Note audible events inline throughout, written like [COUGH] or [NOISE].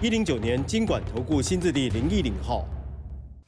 一零九年经管投顾新字第零一零号。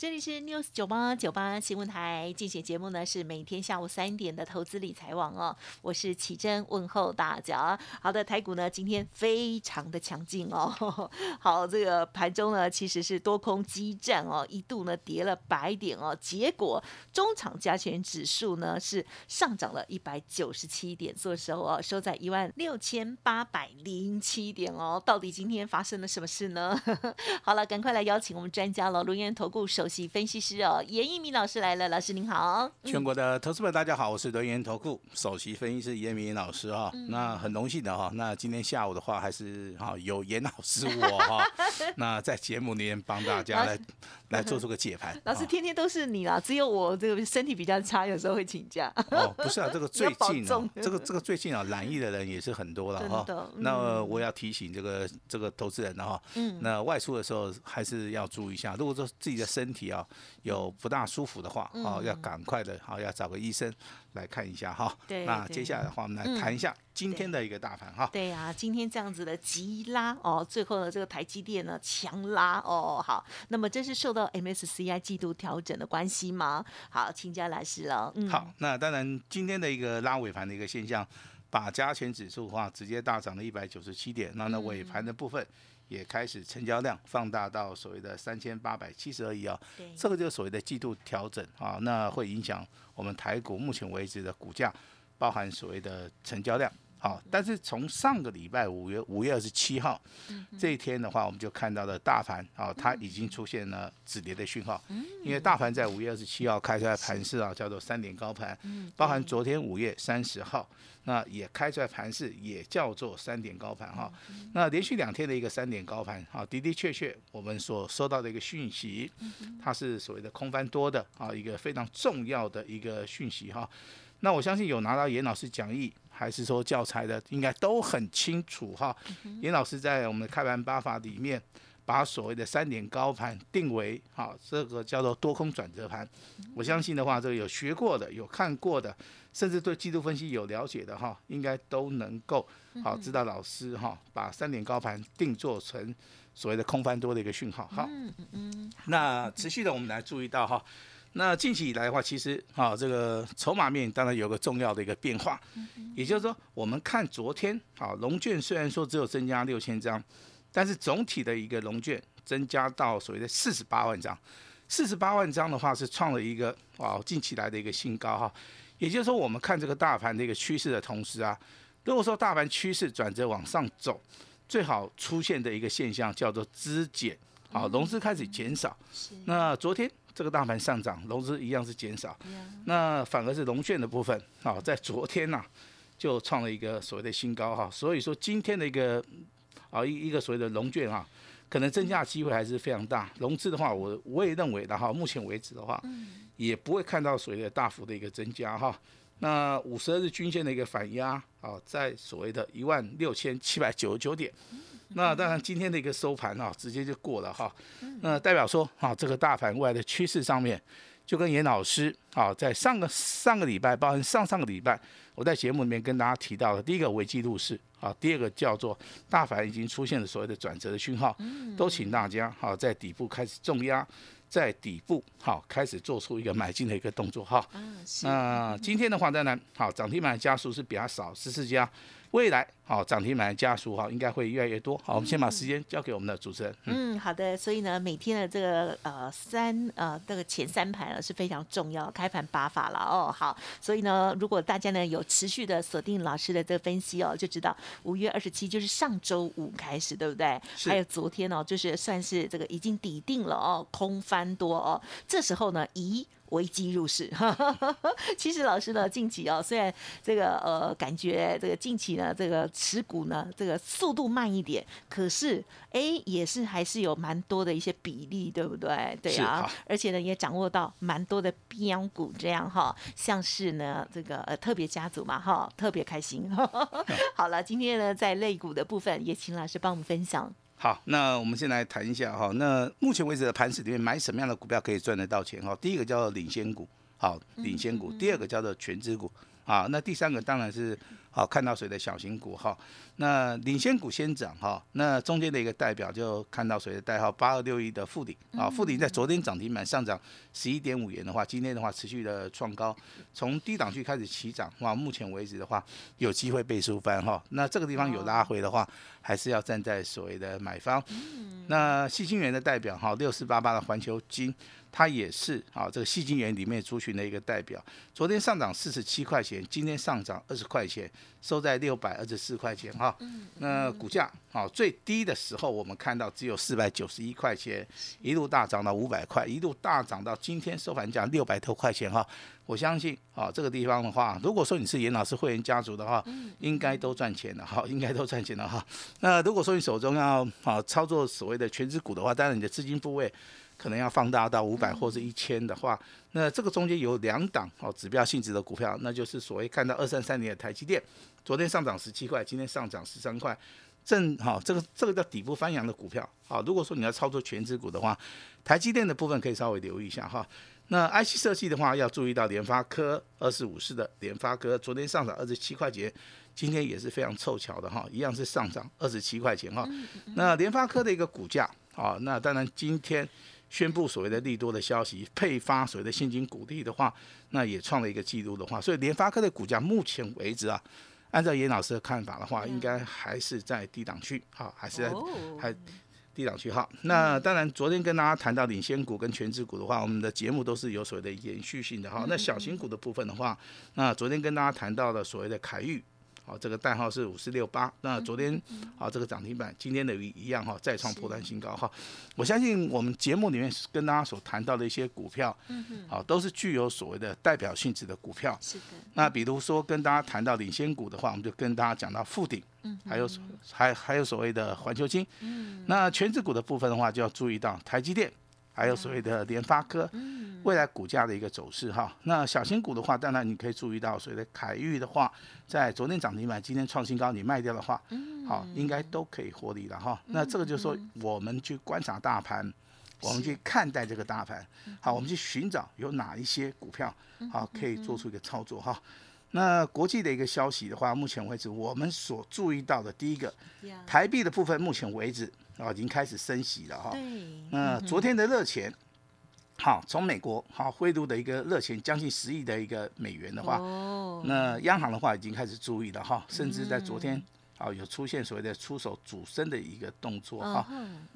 这里是 News 九八九八新闻台，进行节目呢是每天下午三点的投资理财网哦，我是启珍，问候大家。好的，台股呢今天非常的强劲哦，[LAUGHS] 好，这个盘中呢其实是多空激战哦，一度呢跌了百点哦，结果中场加权指数呢是上涨了一百九十七点，做收哦收在一万六千八百零七点哦，到底今天发生了什么事呢？[LAUGHS] 好了，赶快来邀请我们专家了，龙岩投顾首。分析师哦，严一鸣老师来了，老师您好。全国的投资们大家好，我是德源投顾首席分析师严明老师哈。那很荣幸的哈，那今天下午的话还是哈有严老师我哈，[LAUGHS] 那在节目里面帮大家来来做出个解盘。[LAUGHS] 老师天天都是你啦，只有我这个身体比较差，有时候会请假。哦，不是啊，[LAUGHS] 这个最近这个这个最近啊，染疫的人也是很多了哈。那我要提醒这个这个投资人哈，嗯，那外出的时候还是要注意一下，如果说自己的身体。要有不大舒服的话，哦，要赶快的，好，要找个医生来看一下哈。对，那接下来的话，我们来谈一下今天的一个大盘哈。对呀，今天这样子的急拉哦，最后的，这个台积电呢强拉哦，好，那么这是受到 MSCI 季度调整的关系吗？好，请教老师了。嗯，好，那当然今天的一个拉尾盘的一个现象，把加权指数的话直接大涨了一百九十七点，那那尾盘的部分。也开始成交量放大到所谓的三千八百七十二亿啊，这个就是所谓的季度调整啊，那会影响我们台股目前为止的股价，包含所谓的成交量。好，但是从上个礼拜五月五月二十七号这一天的话，我们就看到了大盘啊，它已经出现了止跌的讯号。因为大盘在五月二十七号开出来盘势啊，叫做三点高盘，包含昨天五月三十号那也开出来盘势，也叫做三点高盘哈。那连续两天的一个三点高盘啊，的的确确我们所收到的一个讯息，它是所谓的空翻多的啊，一个非常重要的一个讯息哈。那我相信有拿到严老师讲义还是说教材的，应该都很清楚哈。严老师在我们的开盘八法里面，把所谓的三点高盘定为哈，这个叫做多空转折盘。我相信的话，这个有学过的、有看过的，甚至对季度分析有了解的哈，应该都能够好知道老师哈把三点高盘定做成所谓的空翻多的一个讯号。好，嗯嗯。那持续的我们来注意到哈。那近期以来的话，其实啊，这个筹码面当然有个重要的一个变化，也就是说，我们看昨天啊，龙券虽然说只有增加六千张，但是总体的一个龙券增加到所谓的四十八万张，四十八万张的话是创了一个啊近期来的一个新高哈。也就是说，我们看这个大盘的一个趋势的同时啊，如果说大盘趋势转折往上走，最好出现的一个现象叫做资减，啊，融资开始减少。那昨天。这个大盘上涨，融资一样是减少，那反而是融券的部分，啊，在昨天呐就创了一个所谓的新高哈，所以说今天的一个啊一一个所谓的融券啊，可能增加机会还是非常大。融资的话，我我也认为，然后目前为止的话，也不会看到所谓的大幅的一个增加哈。那五十二日均线的一个反压啊，在所谓的一万六千七百九十九点。那当然，今天的一个收盘啊，直接就过了哈。那代表说啊，这个大盘未来的趋势上面，就跟严老师啊，在上个上个礼拜，包含上上个礼拜，我在节目里面跟大家提到的，第一个危机入市啊，第二个叫做大盘已经出现了所谓的转折的讯号，都请大家好在底部开始重压，在底部好开始做出一个买进的一个动作哈。那今天的话，当然好涨停板加速是比较少，十四家。未来好涨停板家属哈应该会越来越多。好，我们先把时间交给我们的主持人。嗯，好的。所以呢，每天的这个呃三呃这个前三盘呢是非常重要，开盘八法了哦。好，所以呢，如果大家呢有持续的锁定老师的这个分析哦，就知道五月二十七就是上周五开始，对不对？还有昨天哦，就是算是这个已经抵定了哦，空翻多哦。这时候呢，咦？危机入市，[LAUGHS] 其实老师呢，近期哦，虽然这个呃，感觉这个近期呢，这个持股呢，这个速度慢一点，可是哎，也是还是有蛮多的一些比例，对不对？对啊，而且呢，也掌握到蛮多的标股，这样哈，像是呢这个呃特别家族嘛哈，特别开心。[LAUGHS] 好了，今天呢在类股的部分，也请老师帮我们分享。好，那我们先来谈一下哈，那目前为止的盘市里面买什么样的股票可以赚得到钱哈？第一个叫做领先股，好，领先股；第二个叫做全资股，啊，那第三个当然是。好，看到谁的小型股哈，那领先股先涨哈，那中间的一个代表就看到谁的代号八二六一的富鼎啊，富鼎在昨天涨停板上涨十一点五元的话，今天的话持续的创高，从低档区开始起涨哇，目前为止的话有机会倍数翻哈，那这个地方有拉回的话，还是要站在所谓的买方。那细金元的代表哈，六四八八的环球金。它也是啊，这个细金元里面族群的一个代表。昨天上涨四十七块钱，今天上涨二十块钱，收在六百二十四块钱哈。那股价啊最低的时候，我们看到只有四百九十一块钱，一路大涨到五百块，一路大涨到今天收盘价六百多块钱哈。我相信啊，这个地方的话，如果说你是严老师会员家族的话，应该都赚钱了哈，应该都赚钱了哈。那如果说你手中要啊操作所谓的全职股的话，当然你的资金部位。可能要放大到五百或者一千的话，那这个中间有两档哦指标性质的股票，那就是所谓看到二三三年的台积电，昨天上涨十七块，今天上涨十三块，正好这个这个叫底部翻扬的股票啊。如果说你要操作全指股的话，台积电的部分可以稍微留意一下哈。那 IC 设计的话要注意到联发科二四五四的联发科，昨天上涨二十七块钱，今天也是非常凑巧的哈，一样是上涨二十七块钱哈。那联发科的一个股价啊，那当然今天。宣布所谓的利多的消息，配发所谓的现金股利的话，那也创了一个记录的话，所以联发科的股价目前为止啊，按照严老师的看法的话，应该还是在低档区，好，还是在还低档区哈。那当然，昨天跟大家谈到领先股跟全职股的话，我们的节目都是有所谓的延续性的哈。那小型股的部分的话，那昨天跟大家谈到了所谓的凯域。好，这个代号是五四六八。那昨天啊，这个涨停板，今天的一样哈，再创破单新高哈。我相信我们节目里面跟大家所谈到的一些股票，嗯嗯，好，都是具有所谓的代表性质的股票。是的。那比如说跟大家谈到领先股的话，我们就跟大家讲到富鼎，嗯，还有还还有所谓的环球金，嗯。那全指股的部分的话，就要注意到台积电。还有所谓的联发科，未来股价的一个走势哈。那小型股的话，当然你可以注意到所谓的凯域的话，在昨天涨停板，今天创新高，你卖掉的话，好，应该都可以获利了哈。那这个就是说，我们去观察大盘，我们去看待这个大盘，好，我们去寻找有哪一些股票，好，可以做出一个操作哈。那国际的一个消息的话，目前为止我们所注意到的第一个，台币的部分，目前为止。啊，已经开始升息了哈。那昨天的热钱，好，从美国好汇入的一个热钱，将近十亿的一个美元的话，哦那央行的话已经开始注意了哈，甚至在昨天啊有出现所谓的出手主升的一个动作哈。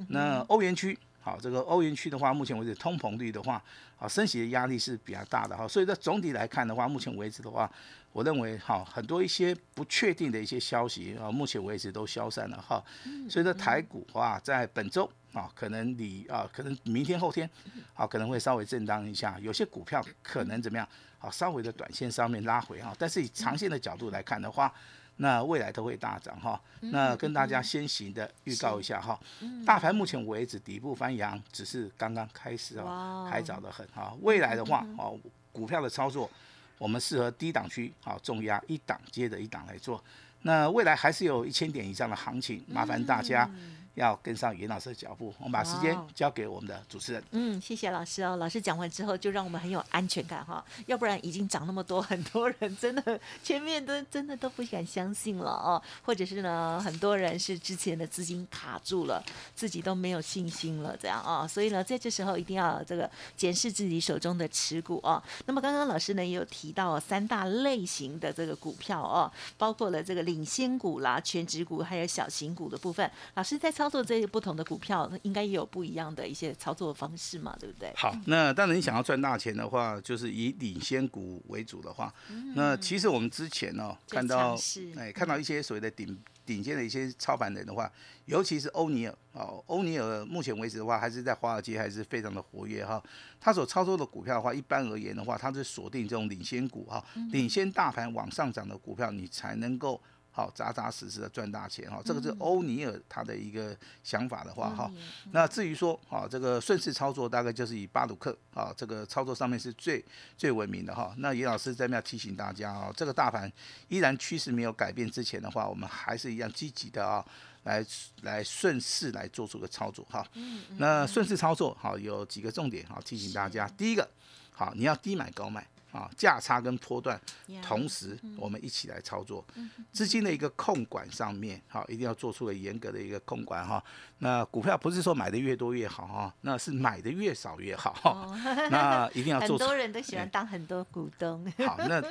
那欧元区，好，这个欧元区的话，目前为止通膨率的话，啊升息的压力是比较大的哈。所以在总体来看的话，目前为止的话。我认为哈，很多一些不确定的一些消息啊，目前为止都消散了哈。所以呢台股啊，在本周啊，可能你啊，可能明天后天啊，可能会稍微震荡一下。有些股票可能怎么样啊，稍微的短线上面拉回哈。但是以长线的角度来看的话，那未来都会大涨哈。那跟大家先行的预告一下哈，大盘目前为止底部翻扬只是刚刚开始啊，还早得很哈。未来的话哦，股票的操作。我们适合低档区，好重压一档接着一档来做。那未来还是有一千点以上的行情，麻烦大家。要跟上严老师的脚步，我们把时间交给我们的主持人。嗯，谢谢老师哦。老师讲完之后，就让我们很有安全感哈。要不然已经涨那么多，很多人真的前面都真的都不敢相信了哦。或者是呢，很多人是之前的资金卡住了，自己都没有信心了，这样啊。所以呢，在这时候一定要这个检视自己手中的持股哦。那么刚刚老师呢也有提到三大类型的这个股票哦，包括了这个领先股啦、全指股还有小型股的部分。老师在操。操作这些不同的股票，那应该也有不一样的一些操作方式嘛，对不对？好，那当然你想要赚大钱的话，就是以领先股为主的话，那其实我们之前哦看到，哎，看到一些所谓的顶顶尖的一些操盘人的话，尤其是欧尼尔哦，欧尼尔目前为止的话，还是在华尔街还是非常的活跃哈。他所操作的股票的话，一般而言的话，他是锁定这种领先股哈，领先大盘往上涨的股票，你才能够。好扎扎实实的赚大钱哈。这个是欧尼尔他的一个想法的话哈。嗯那至于说啊，这个顺势操作大概就是以巴鲁克啊这个操作上面是最最文明的哈。那严老师在那要提醒大家啊，这个大盘依然趋势没有改变之前的话，我们还是一样积极的啊。来来顺势来做出个操作哈，那顺势操作好有几个重点好提醒大家，第一个好你要低买高卖啊，价差跟波段同时我们一起来操作，资金的一个控管上面好一定要做出了严格的一个控管哈。那股票不是说买的越多越好哈，那是买的越少越好哈，[LAUGHS] 那一定要做很多人都喜欢当很多股东，好，那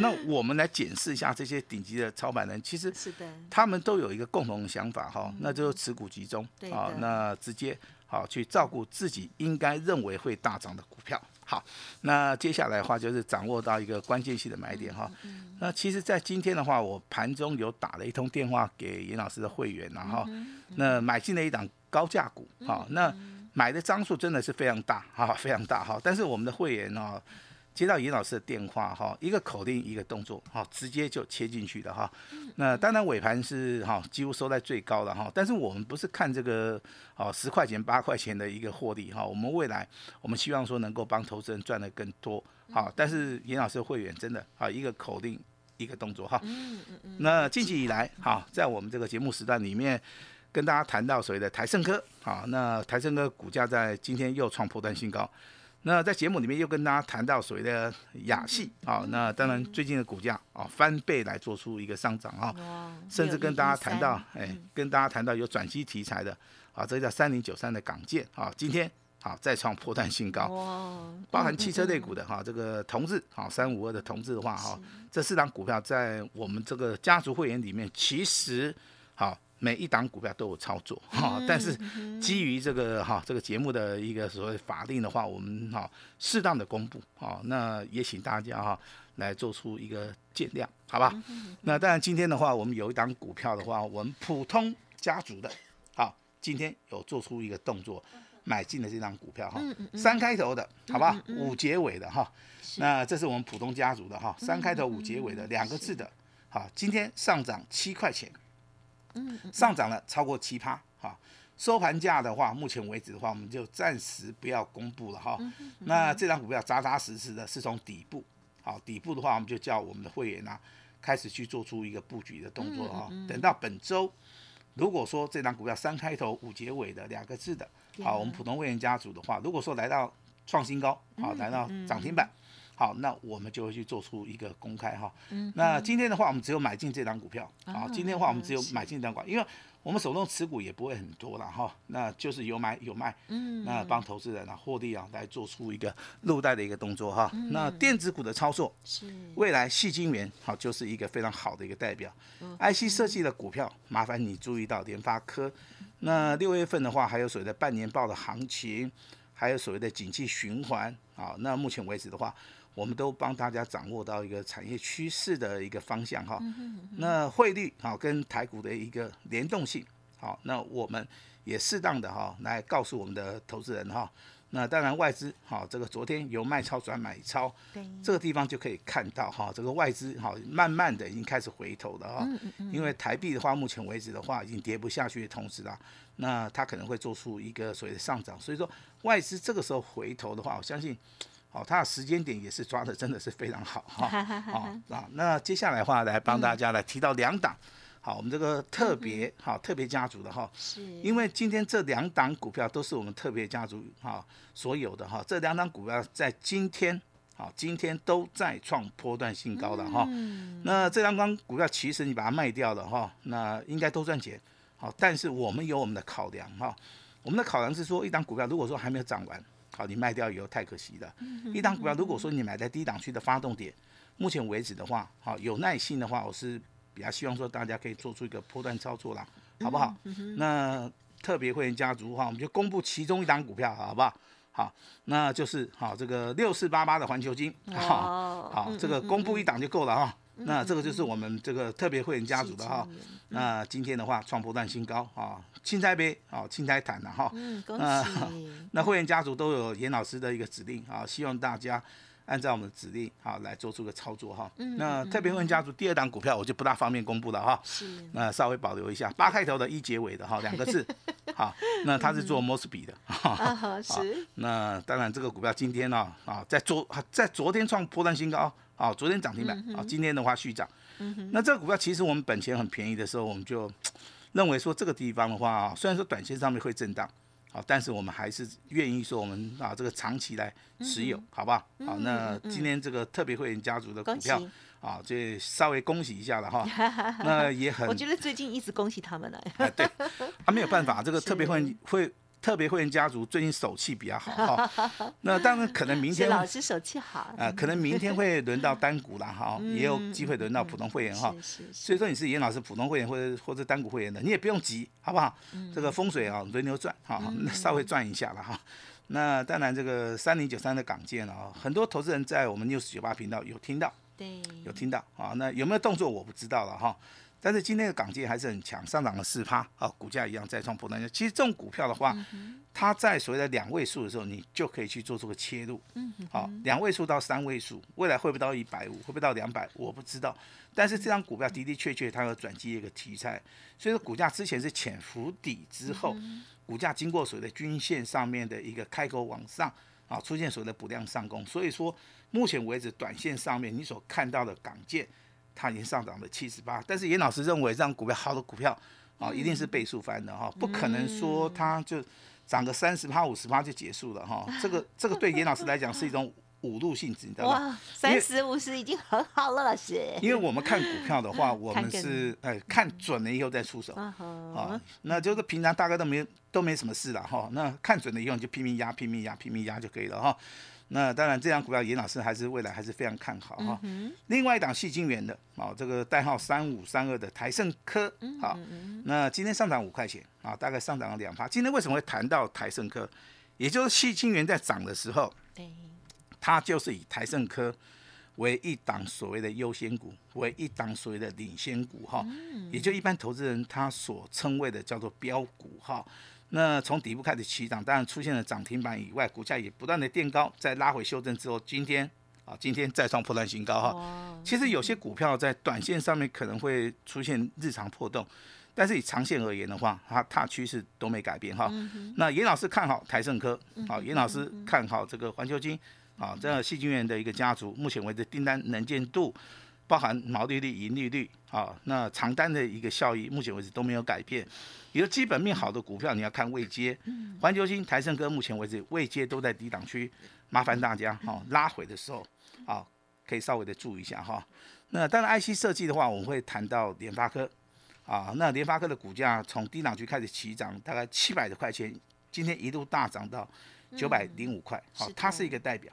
那我们来检视一下这些顶级的操盘人，其实是的，他们都有一个共同的想法哈，那就是持股集中对啊，那直接好去照顾自己应该认为会大涨的股票。好，那接下来的话就是掌握到一个关键性的买点哈。那其实，在今天的话，我盘中有打了一通电话给严老师的会员，然后那买进了一档高价股，好，那买的张数真的是非常大哈，非常大哈。但是我们的会员呢，接到严老师的电话哈，一个口令一个动作，哈，直接就切进去的哈。那当然尾盘是哈几乎收在最高了哈，但是我们不是看这个哦十块钱八块钱的一个获利哈，我们未来我们希望说能够帮投资人赚的更多好，但是严老师的会员真的啊一个口令一个动作哈。那近期以来哈，在我们这个节目时段里面。跟大家谈到所谓的台盛科，好，那台盛科股价在今天又创破断新高。那在节目里面又跟大家谈到所谓的雅系，啊，那当然最近的股价啊翻倍来做出一个上涨啊，哇甚至跟大家谈到，6113哎，跟大家谈到有转机题材的啊，这个叫三零九三的港建啊，今天啊再创破断新高。哇，包含汽车类股的哈，这个同志啊三五二的同志的话哈，这四档股票在我们这个家族会员里面，其实好每一档股票都有操作哈，但是基于这个哈这个节目的一个所谓法定的话，我们哈适当的公布哈，那也请大家哈来做出一个见谅，好吧？那当然今天的话，我们有一档股票的话，我们普通家族的，好，今天有做出一个动作。买进的这张股票哈，三开头的，好吧，五结尾的哈，那这是我们普通家族的哈，三开头五结尾的两个字的，好，今天上涨七块钱，上涨了超过七趴，哈，收盘价的话，目前为止的话，我们就暂时不要公布了哈。那这张股票扎扎实实的是从底部，好，底部的话，我们就叫我们的会员啊，开始去做出一个布局的动作哈。等到本周，如果说这张股票三开头五结尾的两个字的，好，我们普通会员家族的话，如果说来到创新高，好，来到涨停板。好，那我们就会去做出一个公开哈。嗯那今天的话，我们只有买进这张股票。啊，今天的话，我们只有买进这张股票，因为我们手中持股也不会很多了哈。那就是有买有卖，嗯那帮投资人啊获利啊来做出一个入袋的一个动作哈。那电子股的操作，是未来细晶圆好就是一个非常好的一个代表。IC 设计的股票，麻烦你注意到联发科。那六月份的话，还有所谓的半年报的行情，还有所谓的景气循环啊。那目前为止的话，我们都帮大家掌握到一个产业趋势的一个方向哈。那汇率好跟台股的一个联动性好，那我们也适当的哈来告诉我们的投资人哈。那当然外资好，这个昨天由卖超转买超，对，这个地方就可以看到哈，这个外资哈慢慢的已经开始回头了哈。因为台币的话，目前为止的话已经跌不下去的同时啦，那它可能会做出一个所谓的上涨，所以说外资这个时候回头的话，我相信。好，它的时间点也是抓的真的是非常好哈。好啊，那接下来的话来帮大家来提到两档，好，我们这个特别好特别家族的哈，是，因为今天这两档股票都是我们特别家族哈所有的哈，这两档股票在今天好今天都在创波段新高的哈。那这两档股票其实你把它卖掉了哈，那应该都赚钱。好，但是我们有我们的考量哈，我们的考量是说，一档股票如果说还没有涨完，好，你卖掉以后太可惜了。一档股票如果说你买在低档区的发动点，目前为止的话，好有耐心的话，我是比较希望说大家可以做出一个波段操作啦，好不好？那特别会员家族的话，我们就公布其中一档股票，好不好？好，那就是好这个六四八八的环球金，好，哦好，这个公布一档就够了哈。那这个就是我们这个特别会员家族的哈。那今天的话创波段新高啊，青菜杯啊，青菜坛的哈。嗯，恭那喜，[LAUGHS] 那会员家族都有严老师的一个指令啊，希望大家按照我们的指令好来做出个操作哈。嗯那特别会员家族第二档股票我就不大方便公布了哈。是那稍微保留一下，八开头的一结尾的哈，[LAUGHS] 两个字，好，那它是做 Mosby 的，哈啊哈 [LAUGHS] 是那当然这个股票今天呢，啊，在昨在昨天创波段新高，啊，昨天涨停板，啊，今天的话续涨，那这个股票其实我们本钱很便宜的时候，我们就认为说这个地方的话啊，虽然说短线上面会震荡。好，但是我们还是愿意说我们啊这个长期来持有，好不好？好，那今天这个特别会员家族的股票，啊，这稍微恭喜一下了哈。[LAUGHS] 那也很我觉得最近一直恭喜他们了。啊，对，他没有办法，这个 [LAUGHS] 特别会会特别会员家族最近手气比较好 [LAUGHS] 哈。那当然可能明天老师手气好，啊，可能明天会轮到单股了哈，也有机会轮到普通会员哈。所以说你是严老师普通会员或者或者单股会员的，你也不用急，好不好？这个风水啊轮流转哈，那稍微转一下了哈。那当然，这个三零九三的港建啊，很多投资人在我们 news 九八频道有听到，对，有听到啊。那有没有动作我不知道了哈。但是今天的港建还是很强，上涨了四趴啊，股价一样再创破断。其实这种股票的话，它在所谓的两位数的时候，你就可以去做出个切入。嗯好，两位数到三位数，未来会不会到一百五，会不会到两百，我不知道。但是这张股票的的确确它有转机一个题材，所以说股价之前是潜伏底之后，股价经过所谓的均线上面的一个开口往上啊，出现所谓的补量上攻。所以说目前为止，短线上面你所看到的港建。它已经上涨了七十八，但是严老师认为这张股票好的股票啊，一定是倍数翻的哈，不可能说它就涨个三十趴、五十趴就结束了哈。这个这个对严老师来讲是一种侮辱性质，你知道吗？哇，三十五十已经很好了，老师。因为我们看股票的话，我们是哎看准了以后再出手啊那就是平常大概都没都没什么事了哈。那看准了以后你就拼命压、拼命压、拼命压就可以了哈。那当然，这张股票严老师还是未来还是非常看好哈。另外一档细晶圆的，哦，这个代号三五三二的台盛科，好，那今天上涨五块钱啊，大概上涨了两趴。今天为什么会谈到台盛科？也就是细晶圆在涨的时候，对，它就是以台盛科为一档所谓的优先股，为一档所谓的领先股哈，也就一般投资人他所称谓的叫做标股哈。那从底部开始起涨，当然出现了涨停板以外，股价也不断的垫高，在拉回修正之后，今天啊，今天再创破断新高哈。其实有些股票在短线上面可能会出现日常破洞，但是以长线而言的话，它大趋势都没改变哈。那严老师看好台盛科，好，严老师看好这个环球金，啊，这样细菌源的一个家族，目前为止订单能见度，包含毛利率、盈利率，啊，那长单的一个效益，目前为止都没有改变。比如基本面好的股票，你要看未接，环球金、台盛哥目前为止未接都在低档区，麻烦大家哈、拉回的时候，啊，可以稍微的注意一下哈。那当然，IC 设计的话，我们会谈到联发科，啊，那联发科的股价从低档区开始起涨，大概七百多块钱，今天一度大涨到九百零五块，好、它是一个代表。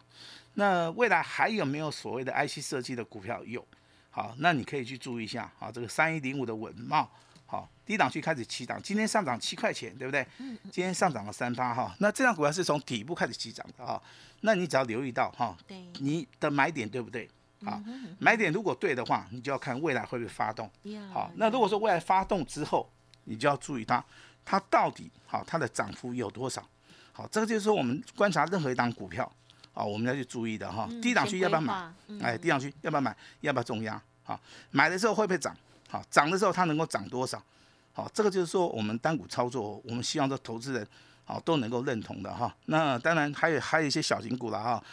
那未来还有没有所谓的 IC 设计的股票？有，好，那你可以去注意一下，啊，这个三一零五的稳茂，好，低档区开始起涨，今天上涨七块钱，对不对？今天上涨了三八哈，那这张股票是从底部开始起涨的哈，那你只要留意到哈，对，你的买点对不对？好，买点如果对的话，你就要看未来会不会发动。呀好，那如果说未来发动之后，你就要注意它，它到底好它的涨幅有多少？好，这个就是说我们观察任何一档股票啊，我们要去注意的哈。低档区要不要买？哎，低档区要不要买？要不要重压？好，买的时候会不会涨？好，涨的时候它能够涨多少？好，这个就是说我们单股操作，我们希望这投资人好都能够认同的哈。那当然还有还有一些小型股了哈，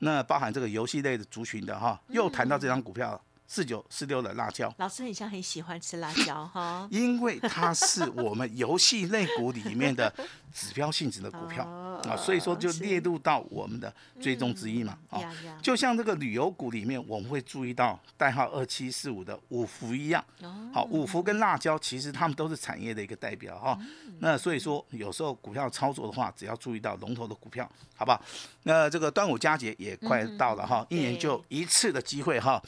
那包含这个游戏类的族群的哈，又谈到这张股票四九四六的辣椒。老师很像很喜欢吃辣椒哈。[LAUGHS] 因为它是我们游戏类股里面的 [LAUGHS] 指标性质的股票哦啊，所以说就列入到我们的追踪之一嘛啊。就像这个旅游股里面，我们会注意到代号二七四五的五福一样，哦好，五福跟辣椒其实它们都是产业的一个代表哈。那所以说有时候股票操作的话，只要注意到龙头的股票，好不好？那这个端午佳节也快到了哈，一年就一次的机会哈。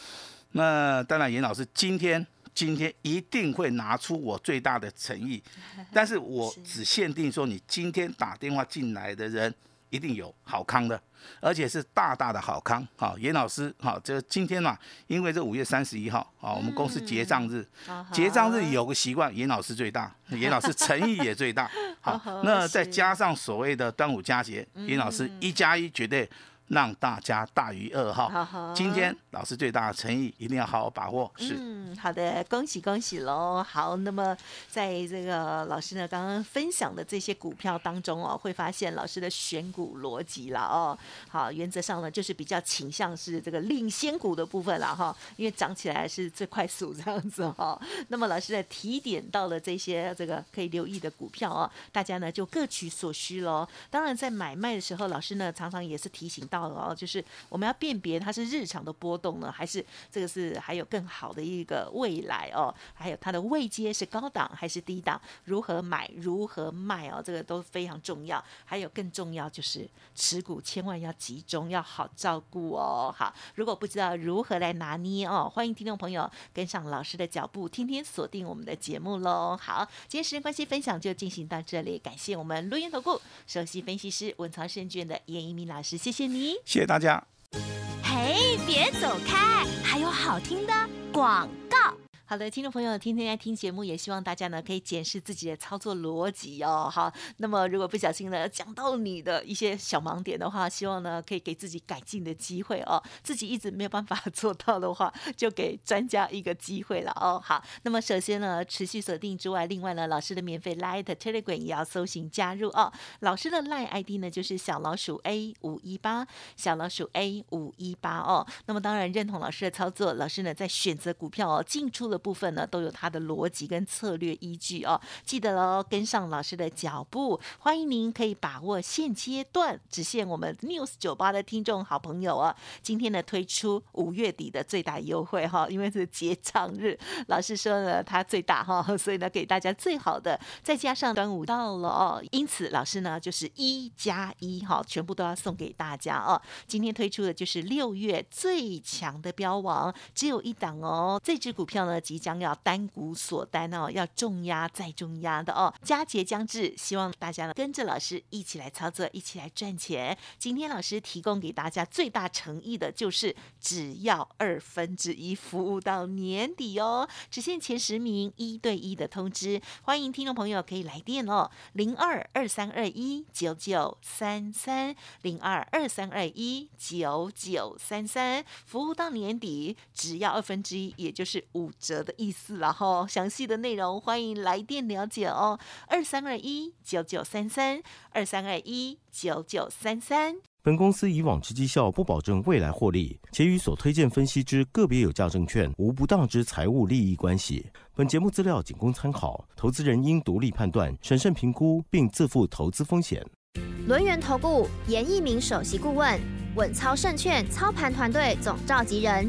那当然，严老师今天今天一定会拿出我最大的诚意，[LAUGHS] 但是我只限定说你今天打电话进来的人一定有好康的，而且是大大的好康。好，严老师，好，这今天嘛，因为这五月三十一号啊，我们公司结账日，结账日有个习惯，严老师最大，严老师诚意也最大。好，[LAUGHS] 那再加上所谓的端午佳节，严老师一加一绝对让大家大于二好哈。今天老师最大的诚意，一定要好好把握。是，嗯，好的，恭喜恭喜喽！好，那么在这个老师呢刚刚分享的这些股票当中哦，会发现老师的选股逻辑了哦。好，原则上呢就是比较倾向是这个领先股的部分了哈，因为涨起来是最快速这样子哈。那么老师呢提点到了这些这个可以留意的股票哦，大家呢就各取所需喽。当然在买卖的时候，老师呢常常也是提醒到哦，就是我们要辨别它是日常的波动呢，还是这个是还有更好的一个未来哦，还有它的位阶是高档还是低档，如何买如何卖哦，这个都非常重要。还有更重要就是持股千万要集中，要好照顾哦。好，如果不知道如何来拿捏哦，欢迎听众朋友跟上老师的脚步，天天锁定我们的节目喽。好，今天时间关系，分享就进行到这里，感谢我们录音投顾首席分析师文曹胜券的严一鸣老师，谢谢你。谢谢大家。嘿，别走开，还有好听的广告。好的，听众朋友，天天在听节目，也希望大家呢可以检视自己的操作逻辑哦。好，那么如果不小心呢讲到你的一些小盲点的话，希望呢可以给自己改进的机会哦。自己一直没有办法做到的话，就给专家一个机会了哦。好，[LAUGHS] 那么首先呢，持续锁定之外，另外呢，老师的免费 Light Telegram 也要搜寻加入哦。老师的 Light ID 呢就是小老鼠 A 五一八，小老鼠 A 五一八哦。那么当然认同老师的操作，老师呢在选择股票哦进出了部分呢都有它的逻辑跟策略依据哦。记得喽，跟上老师的脚步，欢迎您可以把握现阶段只限我们 News 酒吧的听众好朋友哦。今天呢推出五月底的最大优惠哈，因为是结账日，老师说呢它最大哈，[LAUGHS] 所以呢给大家最好的，再加上端午到了哦，因此老师呢就是一加一哈，全部都要送给大家哦。今天推出的就是六月最强的标王，只有一档哦。这只股票呢即将要单股锁单哦，要重压再重压的哦。佳节将至，希望大家呢跟着老师一起来操作，一起来赚钱。今天老师提供给大家最大诚意的就是只要二分之一服务到年底哦，只限前十名一对一的通知，欢迎听众朋友可以来电哦，零二二三二一九九三三零二二三二一九九三三，服务到年底只要二分之一，也就是五折折的意思了哈。详细的内容欢迎来电了解哦，二三二一九九三三二三二一九九三三。本公司以往之绩效不保证未来获利，且与所推荐分析之个别有价证券无不当之财务利益关系。本节目资料仅供参考，投资人应独立判断、审慎评估，并自负投资风险。轮源投顾严一鸣首席顾问，稳操胜券操盘团队总召集人，